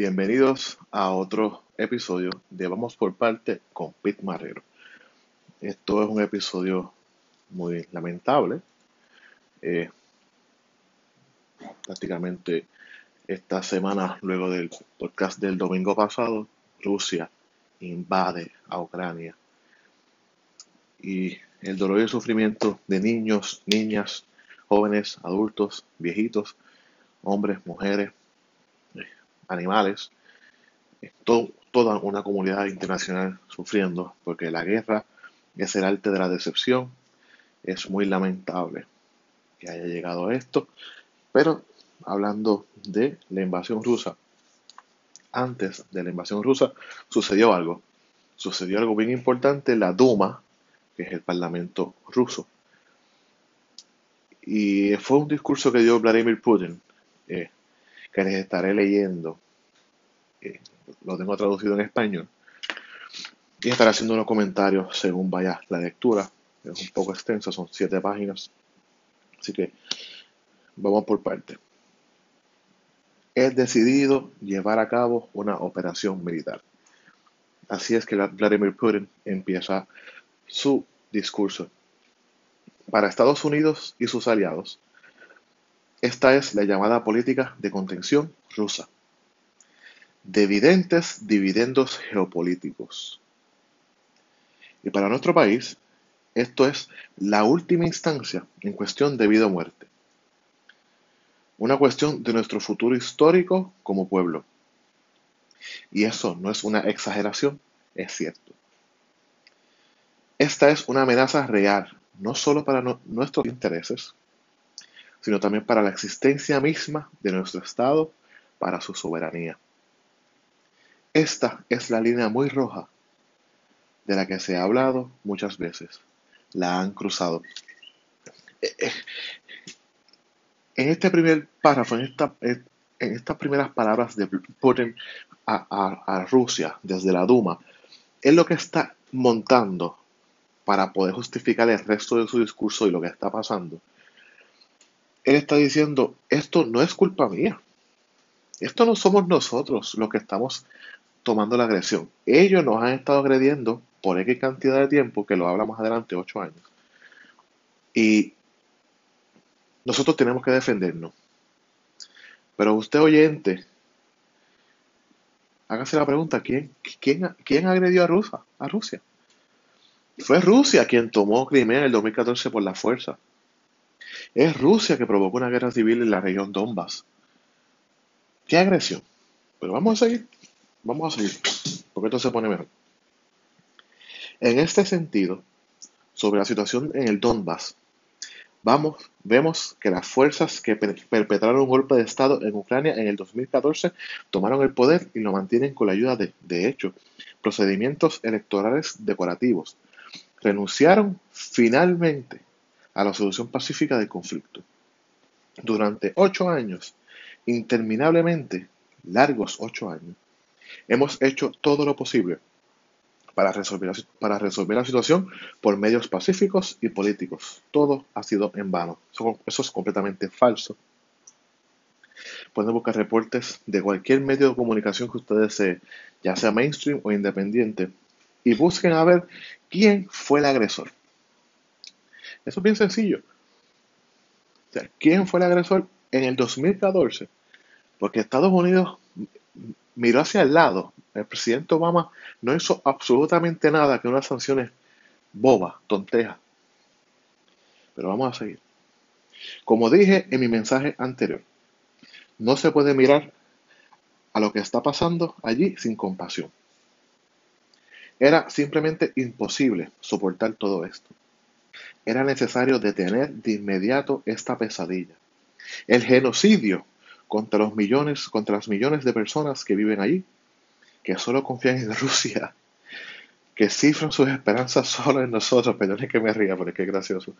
Bienvenidos a otro episodio de Vamos por parte con Pete Marrero. Esto es un episodio muy lamentable. Eh, prácticamente esta semana, luego del podcast del domingo pasado, Rusia invade a Ucrania. Y el dolor y el sufrimiento de niños, niñas, jóvenes, adultos, viejitos, hombres, mujeres, animales, toda una comunidad internacional sufriendo, porque la guerra es el arte de la decepción. Es muy lamentable que haya llegado a esto, pero hablando de la invasión rusa, antes de la invasión rusa sucedió algo. Sucedió algo bien importante, la Duma, que es el parlamento ruso. Y fue un discurso que dio Vladimir Putin, eh, que les estaré leyendo. Lo tengo traducido en español. Y estaré haciendo unos comentarios según vaya la lectura. Es un poco extenso, son siete páginas. Así que vamos por parte. He decidido llevar a cabo una operación militar. Así es que Vladimir Putin empieza su discurso. Para Estados Unidos y sus aliados, esta es la llamada política de contención rusa. De dividendos geopolíticos. Y para nuestro país, esto es la última instancia en cuestión de vida o muerte. Una cuestión de nuestro futuro histórico como pueblo. Y eso no es una exageración, es cierto. Esta es una amenaza real, no solo para nuestros intereses, sino también para la existencia misma de nuestro Estado, para su soberanía. Esta es la línea muy roja de la que se ha hablado muchas veces. La han cruzado. En este primer párrafo, en, en estas primeras palabras de Putin a, a Rusia desde la Duma, es lo que está montando para poder justificar el resto de su discurso y lo que está pasando él está diciendo, esto no es culpa mía. Esto no somos nosotros los que estamos tomando la agresión. Ellos nos han estado agrediendo por X cantidad de tiempo, que lo habla más adelante, ocho años. Y nosotros tenemos que defendernos. Pero usted oyente, hágase la pregunta, ¿quién, quién, quién agredió a Rusia? A Rusia. Fue Rusia quien tomó Crimea en el 2014 por la fuerza. Es Rusia que provocó una guerra civil en la región Donbass. ¡Qué agresión! Pero vamos a seguir. Vamos a seguir. Porque esto se pone mejor. En este sentido, sobre la situación en el Donbass, vamos, vemos que las fuerzas que perpetraron un golpe de Estado en Ucrania en el 2014 tomaron el poder y lo mantienen con la ayuda de, de hecho, procedimientos electorales decorativos. Renunciaron finalmente a la solución pacífica del conflicto. Durante ocho años, interminablemente, largos ocho años, hemos hecho todo lo posible para resolver, para resolver la situación por medios pacíficos y políticos. Todo ha sido en vano. Eso, es completamente falso. Pueden buscar reportes de cualquier medio de comunicación que ustedes deseen, ya sea mainstream o independiente, y busquen a ver quién fue el agresor. Eso es bien sencillo. ¿quién fue el agresor en el 2014? Porque Estados Unidos miró hacia el lado. El presidente Obama no hizo absolutamente nada que unas sanciones bobas, tontejas. Pero vamos a seguir. Como dije en mi mensaje anterior, no se puede mirar a lo que está pasando allí sin compasión. Era simplemente imposible soportar todo esto. Era necesario detener de inmediato esta pesadilla. El genocidio contra los millones, contra las millones de personas que viven allí, que solo confían en Rusia, que cifran sus esperanzas solo en nosotros, perdón que me ría, pero es gracioso.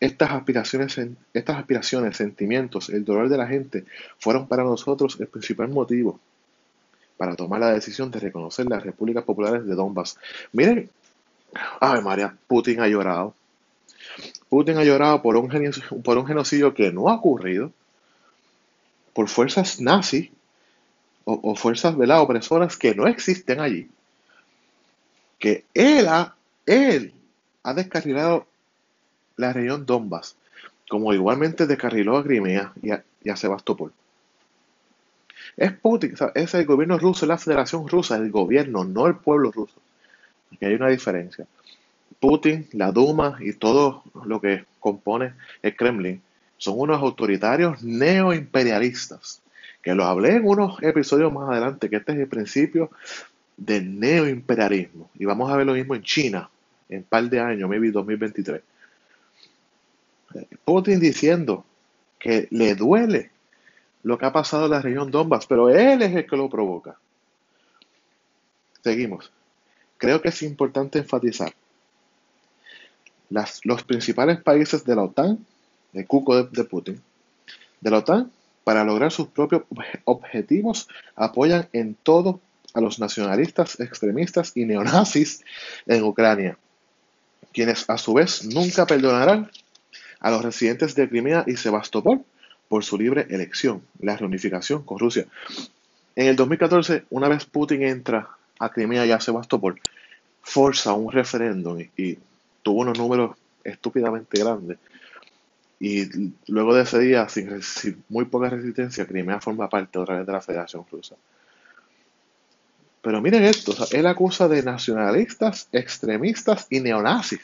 Estas aspiraciones, estas aspiraciones, sentimientos, el dolor de la gente fueron para nosotros el principal motivo para tomar la decisión de reconocer las repúblicas populares de Donbass. Miren, ay María, Putin ha llorado. Putin ha llorado por un, genocidio que no ha ocurrido, por fuerzas nazis, o, fuerzas opresoras que no existen allí. Que él ha, él ha descarrilado la región Donbass, como igualmente descarriló a Crimea y a, Sebastopol. Es Putin, es el gobierno ruso, es la federación rusa, el gobierno, no el pueblo ruso. Aquí hay una diferencia. Putin, la Duma y todo lo que compone el Kremlin son unos autoritarios neoimperialistas, que lo hablé en unos episodios más adelante, que este es el principio del neoimperialismo. Y vamos a ver lo mismo en China, en un par de años, maybe 2023. Putin diciendo que le duele lo que ha pasado en la región Donbass, pero él es el que lo provoca. Seguimos. Creo que es importante enfatizar los principales países de la OTAN, el cuco de, Putin, de la OTAN, para lograr sus propios objetivos, apoyan en todo a los nacionalistas, extremistas y neonazis en Ucrania, quienes a su vez nunca perdonarán a los residentes de Crimea y Sebastopol por su libre elección, la reunificación con Rusia. En el 2014, una vez Putin entra a Crimea y a Sebastopol, forza un referéndum y tuvo unos números estúpidamente grandes. Y luego de ese día, sin, muy poca resistencia, Crimea forma parte otra vez de la Federación Rusa. Pero miren esto, él acusa de nacionalistas, extremistas y neonazis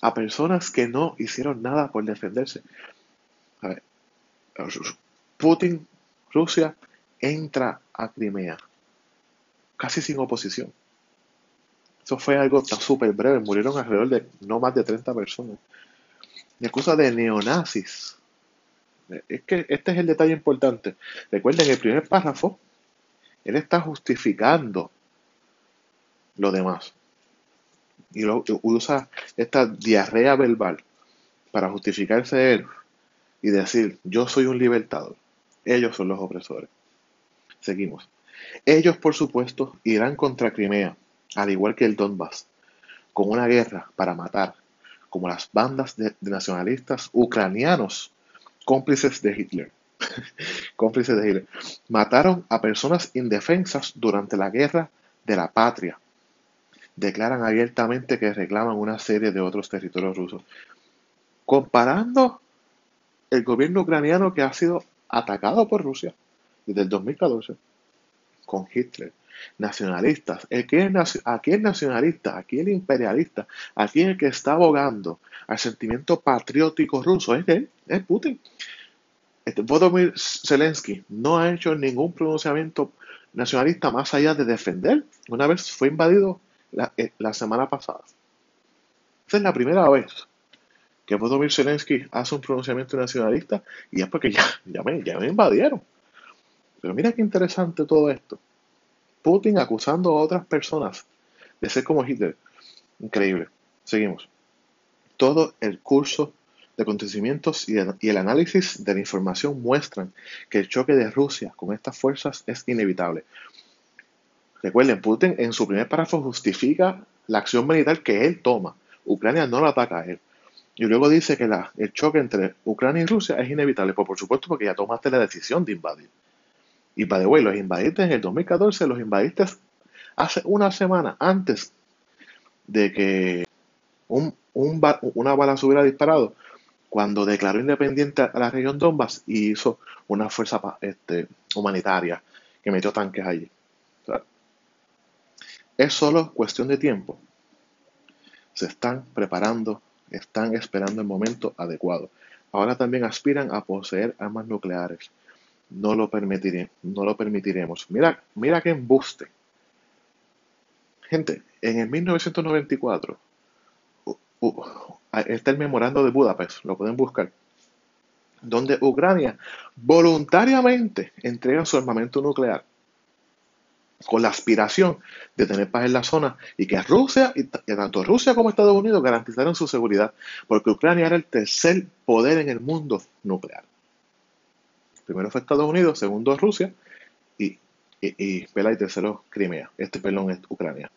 a personas que no hicieron nada por defenderse. Putin, Rusia, entra a Crimea, casi sin oposición. Eso fue algo súper breve. Murieron alrededor de no más de 30 personas. Me acusa de neonazis. Es que este es el detalle importante. Recuerden, el primer párrafo, él está justificando lo demás. Y usa esta diarrea verbal para justificarse él y decir, yo soy un libertador. Ellos son los opresores. Seguimos. Ellos, por supuesto, irán contra Crimea al igual que el Donbass, con una guerra para matar, como las bandas de, nacionalistas ucranianos, cómplices de Hitler. cómplices de Hitler. Mataron a personas indefensas durante la guerra de la patria. Declaran abiertamente que reclaman una serie de otros territorios rusos. Comparando el gobierno ucraniano que ha sido atacado por Rusia desde el 2014 con Hitler nacionalistas. El que es, aquí el nacionalista, aquí el imperialista, aquí el que está abogando al sentimiento patriótico ruso es él, es Putin. Este, Zelensky no ha hecho ningún pronunciamiento nacionalista más allá de defender. Una vez fue invadido la, eh, semana pasada. Esa es la primera vez que Volodymyr Zelensky hace un pronunciamiento nacionalista y es porque ya, ya, me, ya me invadieron. Pero mira qué interesante todo esto. Putin acusando a otras personas de ser como Hitler. Increíble. Seguimos. Todo el curso de acontecimientos y, el análisis de la información muestran que el choque de Rusia con estas fuerzas es inevitable. Recuerden, Putin en su primer párrafo justifica la acción militar que él toma. Ucrania no lo ataca a él. Y luego dice que el choque entre Ucrania y Rusia es inevitable, pues por supuesto porque ya tomaste la decisión de invadir. Y by the way, los invadiste en el 2014, los invadiste hace una semana antes de que un, una bala se hubiera disparado, cuando declaró independiente a la región Donbass y hizo una fuerza este, humanitaria que metió tanques allí. es solo cuestión de tiempo. Se están preparando, están esperando el momento adecuado. Ahora también aspiran a poseer armas nucleares no lo permitiré, no lo permitiremos. Mira, mira qué embuste. Gente, en el 1994 está el memorando de Budapest, lo pueden buscar, donde Ucrania voluntariamente entrega su armamento nuclear con la aspiración de tener paz en la zona y que Rusia, y tanto Rusia como Estados Unidos garantizaron su seguridad, porque Ucrania era el tercer poder en el mundo nuclear. Primero fue Estados Unidos, segundo Rusia y, y, tercero Crimea. Este, perdón, es Ucrania.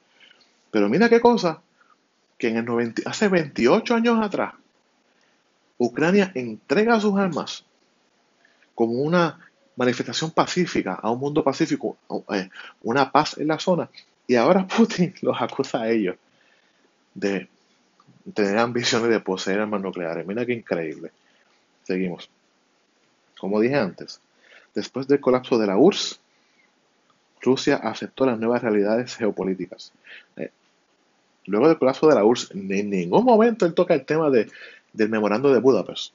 Pero mira qué cosa, que en el 90, hace 28 años atrás, Ucrania entrega sus armas como una manifestación pacífica a un mundo pacífico, eh, una paz en la zona. Y ahora Putin los acusa a ellos de tener ambiciones de poseer armas nucleares. Mira qué increíble. Seguimos. Como dije antes, después del colapso de la URSS, Rusia aceptó las nuevas realidades geopolíticas. Eh, luego del colapso de la URSS, en ningún momento él toca el tema de, del memorando de Budapest.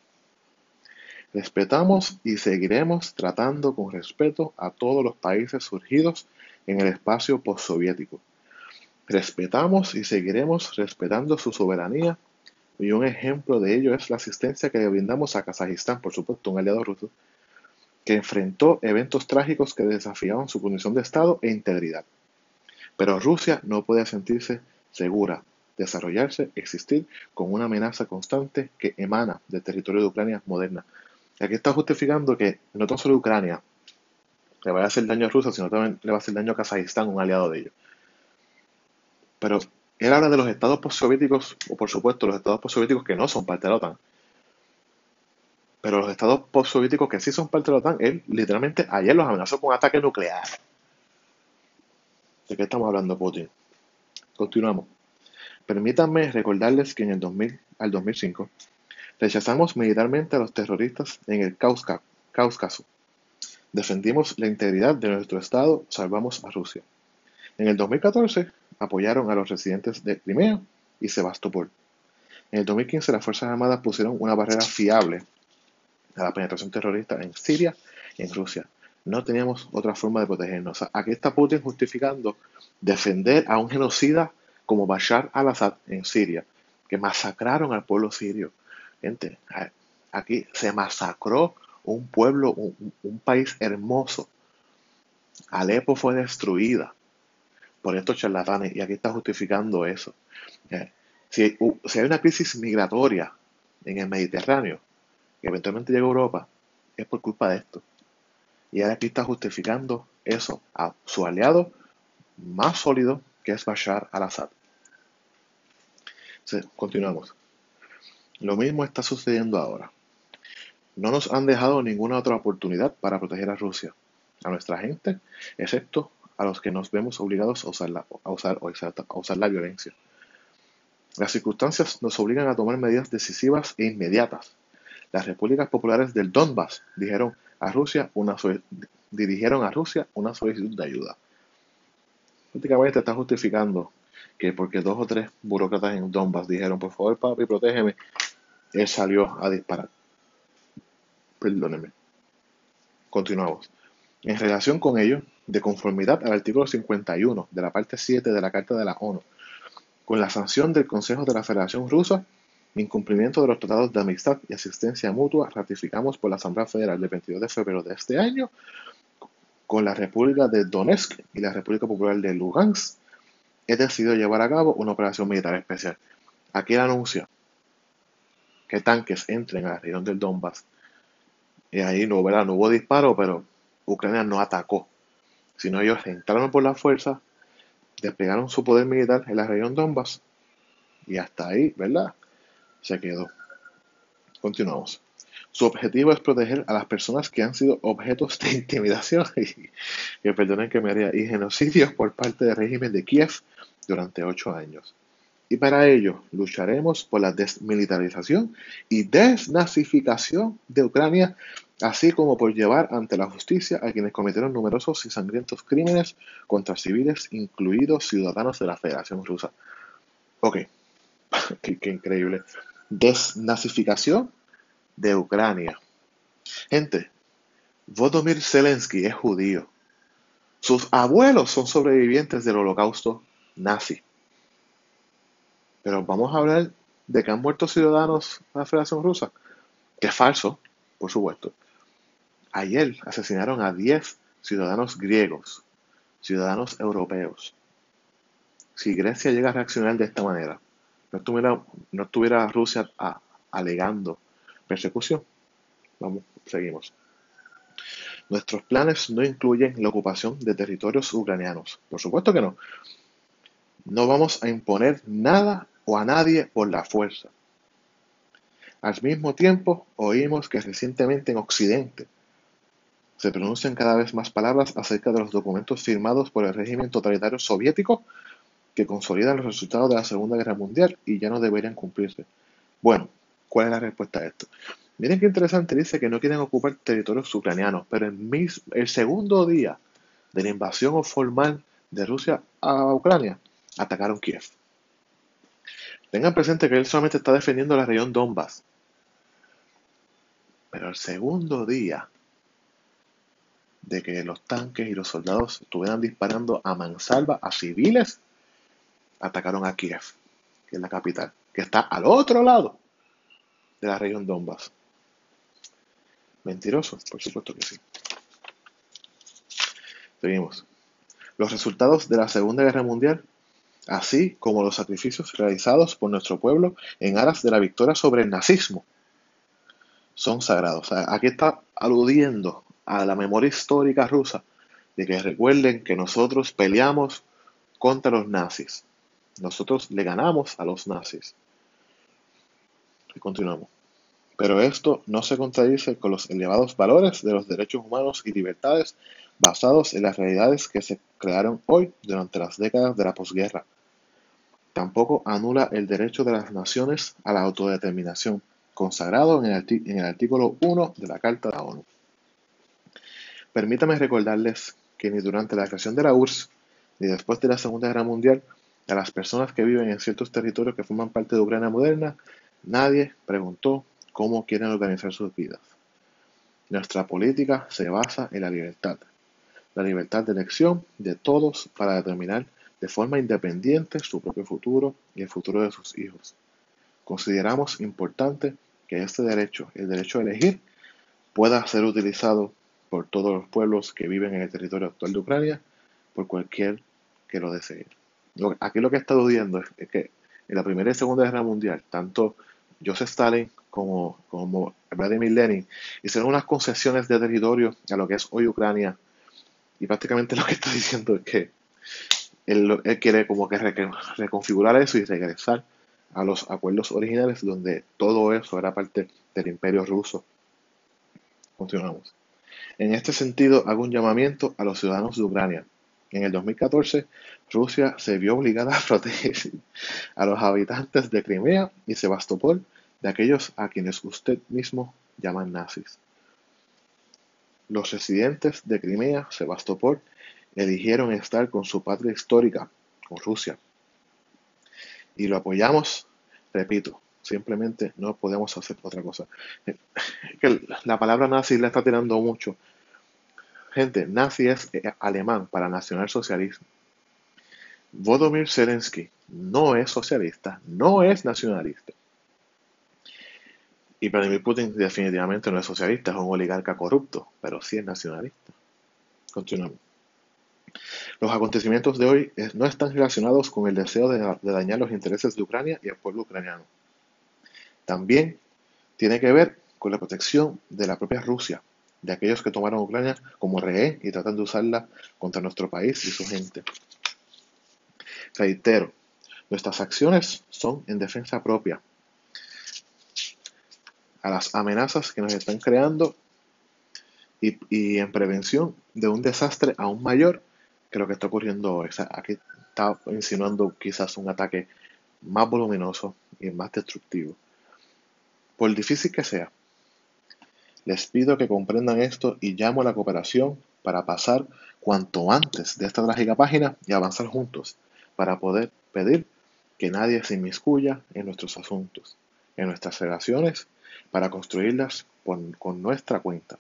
Respetamos y seguiremos tratando con respeto a todos los países surgidos en el espacio postsoviético. Respetamos y seguiremos respetando su soberanía y un ejemplo de ello es la asistencia que le brindamos a Kazajistán, por supuesto, un aliado ruso, que enfrentó eventos trágicos que desafiaban su condición de Estado e integridad. Pero Rusia no puede sentirse segura, desarrollarse, existir con una amenaza constante que emana del territorio de Ucrania moderna. Aquí está justificando que no tan solo Ucrania le va a hacer daño a Rusia, sino también le va a hacer daño a Kazajistán, un aliado de ellos. Pero él habla de los estados postsoviéticos, o por supuesto los estados postsoviéticos que no son parte de la OTAN. Pero los estados postsoviéticos que sí son parte de la OTAN, él literalmente ayer los amenazó con ataque nuclear. ¿De qué estamos hablando, Putin? Continuamos. Permítanme recordarles que en el 2000 al 2005 rechazamos militarmente a los terroristas en el Cáucaso. Defendimos la integridad de nuestro Estado, salvamos a Rusia. En el 2014 apoyaron a los residentes de Crimea y Sebastopol. En el 2015 las Fuerzas Armadas pusieron una barrera fiable a la penetración terrorista en Siria y en Rusia. No teníamos otra forma de protegernos. aquí está Putin justificando defender a un genocida como Bashar al-Assad en Siria, que masacraron al pueblo sirio. Gente, aquí se masacró un pueblo, un, país hermoso. Alepo fue destruida por estos charlatanes y aquí está justificando eso. Eh, si, hay una crisis migratoria en el Mediterráneo, que eventualmente llega a Europa, es por culpa de esto. Y aquí está justificando eso a su aliado más sólido, que es Bashar al-Assad. continuamos. Lo mismo está sucediendo ahora. No nos han dejado ninguna otra oportunidad para proteger a Rusia, a nuestra gente, excepto a los que nos vemos obligados a usar la, a usar, a usar la violencia. Las circunstancias nos obligan a tomar medidas decisivas e inmediatas las repúblicas populares del Donbass dijeron a Rusia una dirigieron a Rusia una solicitud de ayuda. Prácticamente está justificando que porque dos o tres burócratas en Donbass dijeron, por favor, papi, protégeme, él salió a disparar. Perdóneme. Continuamos. En relación con ello, de conformidad al artículo 51 de la parte 7 de la Carta de la ONU, con la sanción del Consejo de la Federación Rusa, Incumplimiento de los tratados de amistad y asistencia mutua ratificamos por la Asamblea Federal del 22 de febrero de este año con la República de Donetsk y la República Popular de Lugansk, he decidido llevar a cabo una operación militar especial. Aquí anuncio que tanques entren a la región del Donbass. Y ahí no, no hubo disparo, pero Ucrania no atacó, sino ellos entraron por la fuerza, desplegaron su poder militar en la región Donbass y hasta ahí, ¿verdad? se quedó. Continuamos. Su objetivo es proteger a las personas que han sido objetos de intimidación y, que perdonen que me haría, y genocidios por parte del régimen de Kiev durante ocho años. Y para ello lucharemos por la desmilitarización y desnazificación de Ucrania, así como por llevar ante la justicia a quienes cometieron numerosos y sangrientos crímenes contra civiles, incluidos ciudadanos de la Federación Rusa. Ok, qué increíble desnazificación de Ucrania. Gente, Volodymyr Zelensky es judío. Sus abuelos son sobrevivientes del holocausto nazi. Pero vamos a hablar de que han muerto ciudadanos de la Federación Rusa, que es falso, por supuesto. Ayer asesinaron a 10 ciudadanos griegos, ciudadanos europeos. Si Grecia llega a reaccionar de esta manera, no estuviera, Rusia alegando persecución. Vamos, seguimos. Nuestros planes no incluyen la ocupación de territorios ucranianos. Por supuesto que no. No vamos a imponer nada o a nadie por la fuerza. Al mismo tiempo, oímos que recientemente en Occidente se pronuncian cada vez más palabras acerca de los documentos firmados por el régimen totalitario soviético que consolidan los resultados de la Segunda Guerra Mundial y ya no deberían cumplirse. Bueno, ¿cuál es la respuesta a esto? Miren qué interesante, dice que no quieren ocupar territorios ucranianos, pero en el segundo día de la invasión formal de Rusia a Ucrania, atacaron Kiev. Tengan presente que él solamente está defendiendo la región Donbass. Pero el segundo día de que los tanques y los soldados estuvieran disparando a mansalva a civiles, atacaron a Kiev, que es la capital, que está al otro lado de la región Donbass. Mentirosos, por supuesto que sí. Seguimos. Los resultados de la Segunda Guerra Mundial, así como los sacrificios realizados por nuestro pueblo en aras de la victoria sobre el nazismo, son sagrados. Aquí está aludiendo a la memoria histórica rusa de que recuerden que nosotros peleamos contra los nazis. Nosotros le ganamos a los nazis. Y continuamos. Pero esto no se contradice con los elevados valores de los derechos humanos y libertades basados en las realidades que se crearon hoy durante las décadas de la posguerra. Tampoco anula el derecho de las naciones a la autodeterminación, consagrado en el, artículo 1 de la Carta de la ONU. Permítame recordarles que ni durante la creación de la URSS, ni después de la Segunda Guerra Mundial, a las personas que viven en ciertos territorios que forman parte de Ucrania moderna, nadie preguntó cómo quieren organizar sus vidas. Nuestra política se basa en la libertad, la libertad de elección de todos para determinar de forma independiente su propio futuro y el futuro de sus hijos. Consideramos importante que este derecho, el derecho a elegir, pueda ser utilizado por todos los pueblos que viven en el territorio actual de Ucrania, por cualquier que lo desee. Aquí lo que he estado viendo es que en la Primera y Segunda Guerra Mundial, tanto Joseph Stalin como, como Vladimir Lenin hicieron unas concesiones de territorio a lo que es hoy Ucrania. Y prácticamente lo que está diciendo es que él, quiere como que reconfigurar eso y regresar a los acuerdos originales donde todo eso era parte del imperio ruso. Continuamos. En este sentido, hago un llamamiento a los ciudadanos de Ucrania. En el 2014, Rusia se vio obligada a proteger a los habitantes de Crimea y Sebastopol de aquellos a quienes usted mismo llama nazis. Los residentes de Crimea, Sebastopol, eligieron estar con su patria histórica, con Rusia. Y lo apoyamos, repito, Simplemente no podemos hacer otra cosa. La palabra nazi la está tirando mucho. Gente, nazi es eh, alemán para nacionalsocialismo. Volodymyr Zelensky no es socialista, no es nacionalista. Y Vladimir Putin definitivamente no es socialista, es un oligarca corrupto, pero sí es nacionalista. Continuamos. Los acontecimientos de hoy no están relacionados con el deseo de dañar los intereses de Ucrania y el pueblo ucraniano. También tiene que ver con la protección de la propia Rusia, de aquellos que tomaron Ucrania como rehén y tratan de usarla contra nuestro país y su gente. Reitero, nuestras acciones son en defensa propia a las amenazas que nos están creando y, en prevención de un desastre aún mayor que lo que está ocurriendo hoy. aquí está insinuando quizás un ataque más voluminoso y más destructivo por difícil que sea. Les pido que comprendan esto y llamo a la cooperación para pasar cuanto antes de esta trágica página y avanzar juntos para poder pedir que nadie se inmiscuya en nuestros asuntos, en nuestras relaciones, para construirlas con nuestra cuenta.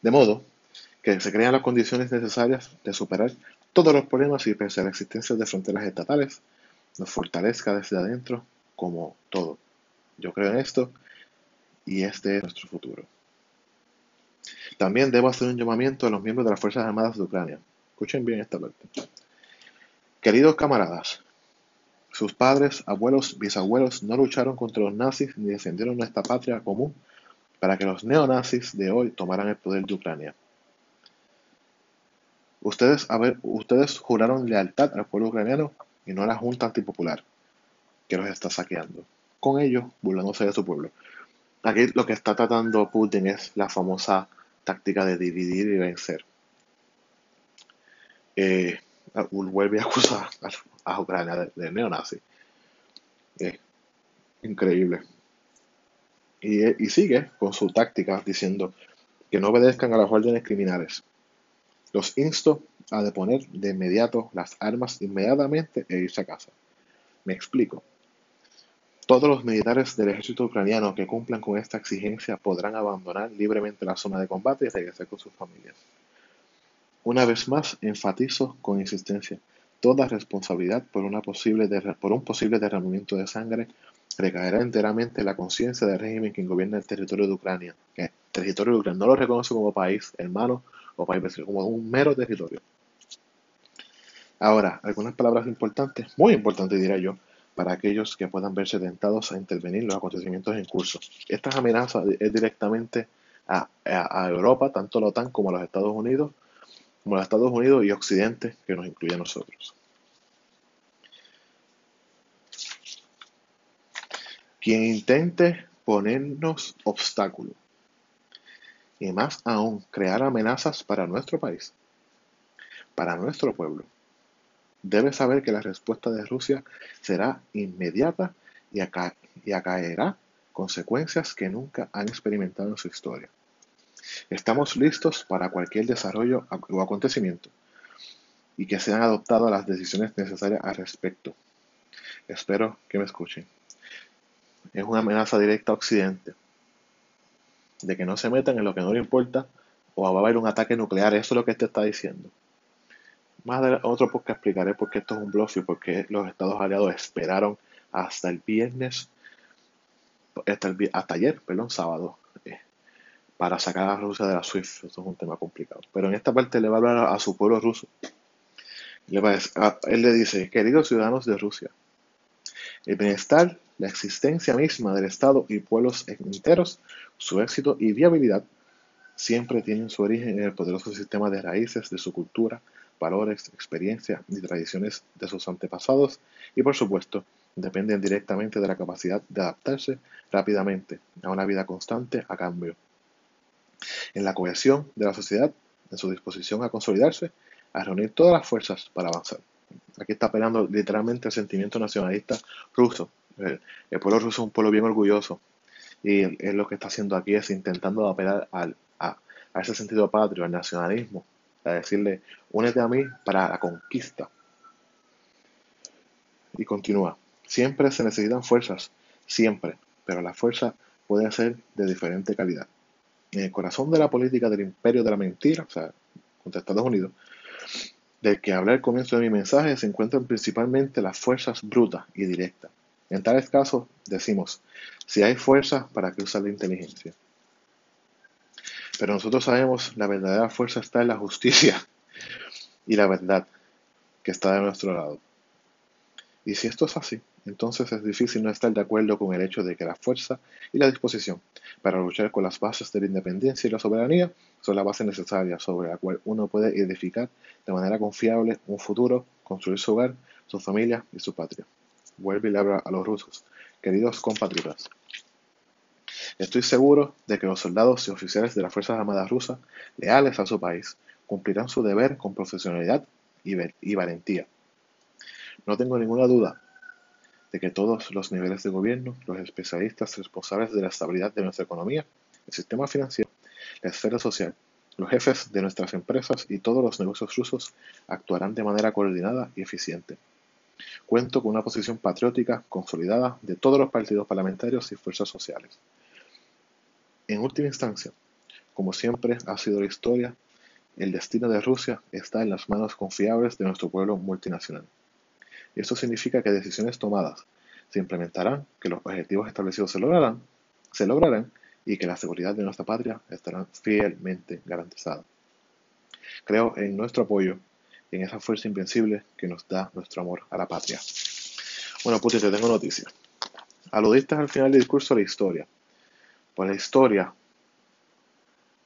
De modo que se crean las condiciones necesarias de superar todos los problemas y pese a la existencia de fronteras estatales, nos fortalezca desde adentro como todo. Yo creo en esto y este es nuestro futuro. También debo hacer un llamamiento a los miembros de las Fuerzas Armadas de Ucrania. Escuchen bien esta parte. Queridos camaradas, sus padres, abuelos, bisabuelos no lucharon contra los nazis ni defendieron nuestra patria común para que los neonazis de hoy tomaran el poder de Ucrania. Ustedes, ustedes juraron lealtad al pueblo ucraniano y no a la Junta Antipopular, que los está saqueando con ellos burlándose de su pueblo. Aquí lo que está tratando Putin es la famosa táctica de dividir y vencer. Eh, vuelve a acusar a, Ucrania de, neonazi. increíble. Y, y sigue con su táctica diciendo que no obedezcan a las órdenes criminales. Los insto a deponer de inmediato las armas inmediatamente e irse a casa. Me explico. Todos los militares del ejército ucraniano que cumplan con esta exigencia podrán abandonar libremente la zona de combate y regresar con sus familias. Una vez más, enfatizo con insistencia, toda responsabilidad por, una posible un posible derramamiento de sangre recaerá enteramente en la conciencia del régimen que gobierna el territorio de Ucrania. Que el territorio de Ucrania no lo reconoce como país hermano vecino, como un mero territorio. Ahora, algunas palabras importantes, muy importantes diría yo, para aquellos que puedan verse tentados a intervenir en los acontecimientos en curso. Estas amenazas es directamente a, Europa, tanto la OTAN como a los Estados Unidos, como a los Estados Unidos y Occidente, que nos incluye a nosotros. Quien intente ponernos obstáculos y más aún crear amenazas para nuestro país, para nuestro pueblo, debe saber que la respuesta de Rusia será inmediata y, acaerá consecuencias que nunca han experimentado en su historia. Estamos listos para cualquier desarrollo o acontecimiento y que sean adoptadas las decisiones necesarias al respecto. Espero que me escuchen es una amenaza directa a Occidente de que no se metan en lo que no le importa o va a haber un ataque nuclear. Eso es lo que este está diciendo. Más adelante, otro podcast explicaré por qué esto es un bluff y por qué los Estados Aliados esperaron hasta el viernes, hasta, hasta ayer, perdón, sábado, eh, para sacar a Rusia de la SWIFT. Eso es un tema complicado. Pero en esta parte le va a hablar a, su pueblo ruso. Le va él le dice, queridos ciudadanos de Rusia, el bienestar la existencia misma del Estado y pueblos enteros, su éxito y viabilidad, siempre tienen su origen en el poderoso sistema de raíces de su cultura, valores, experiencia y tradiciones de sus antepasados y por supuesto dependen directamente de la capacidad de adaptarse rápidamente a una vida constante a cambio. En la cohesión de la sociedad, en su disposición a consolidarse, a reunir todas las fuerzas para avanzar. Aquí está apelando literalmente el sentimiento nacionalista ruso el, pueblo ruso es un pueblo bien orgulloso y es lo que está haciendo aquí es intentando apelar al, a, ese sentido patrio, al nacionalismo, a decirle, únete a mí para la conquista. Y continúa, siempre se necesitan fuerzas, siempre, pero la fuerza puede ser de diferente calidad. En el corazón de la política del imperio de la mentira, o sea, contra Estados Unidos, del que hablé al comienzo de mi mensaje, se encuentran principalmente las fuerzas brutas y directas, en tales casos, decimos, si hay fuerza, ¿para qué usar la inteligencia? Pero nosotros sabemos la verdadera fuerza está en la justicia y la verdad que está de nuestro lado. Y si esto es así, entonces es difícil no estar de acuerdo con el hecho de que la fuerza y la disposición para luchar con las bases de la independencia y la soberanía son la base necesaria sobre la cual uno puede edificar de manera confiable un futuro, construir su hogar, su familia y su patria vuelve y le habla a los rusos. Queridos compatriotas, estoy seguro de que los soldados y oficiales de las Fuerzas Armadas rusas, leales a su país, cumplirán su deber con profesionalidad y valentía. No tengo ninguna duda de que todos los niveles de gobierno, los especialistas responsables de la estabilidad de nuestra economía, el sistema financiero, la esfera social, los jefes de nuestras empresas y todos los negocios rusos actuarán de manera coordinada y eficiente. Cuento con una posición patriótica consolidada de todos los partidos parlamentarios y fuerzas sociales. En última instancia, como siempre ha sido la historia, el destino de Rusia está en las manos confiables de nuestro pueblo multinacional. Y esto significa que decisiones tomadas se implementarán, que los objetivos establecidos se lograrán, se lograrán y que la seguridad de nuestra patria estará fielmente garantizada. Creo en nuestro apoyo en esa fuerza invencible que nos da nuestro amor a la patria. Bueno, Putin, te tengo noticias. Aludiste al final del discurso a la historia. Por la historia,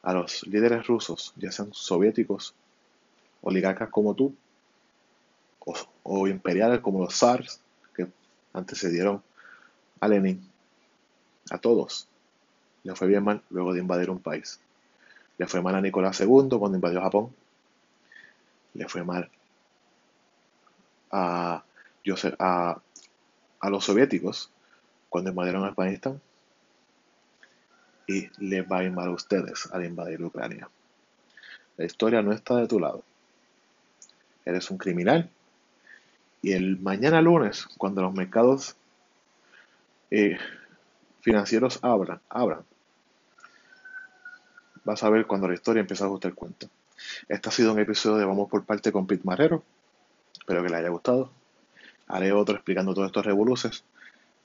a los líderes rusos, ya sean soviéticos, oligarcas como tú, o, imperiales como los zars, que antecedieron a Lenin, a todos, les fue bien mal luego de invadir un país. Le fue mal a Nicolás II cuando invadió Japón. Le fue mal a, a, a los soviéticos cuando invadieron Afganistán. Y les va a ir mal a ustedes al invadir Ucrania. La historia no está de tu lado. Eres un criminal. Y el mañana lunes, cuando los mercados eh, financieros abran, abran, vas a ver cuando la historia empieza a ajustar el cuento. Este ha sido un episodio de Vamos por parte con Pete Marrero. Espero que les haya gustado. Haré otro explicando todos estos revoluces.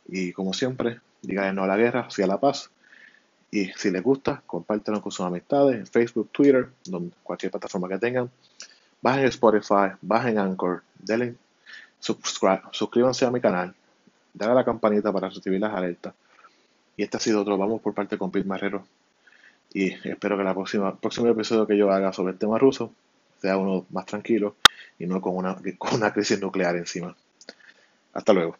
Y como siempre, díganle no a la guerra, sí a la paz. Y si les gusta, compártanlo con sus amistades en Facebook, Twitter, donde, cualquier plataforma que tengan. Bajen Spotify, bajen Anchor, denle suscríbanse a mi canal, denle a la campanita para recibir las alertas. Y este ha sido otro Vamos por parte con Pete Marrero. Y espero que próxima, próximo episodio que yo haga sobre el tema ruso sea uno más tranquilo y no con una, con una crisis nuclear encima. Hasta luego.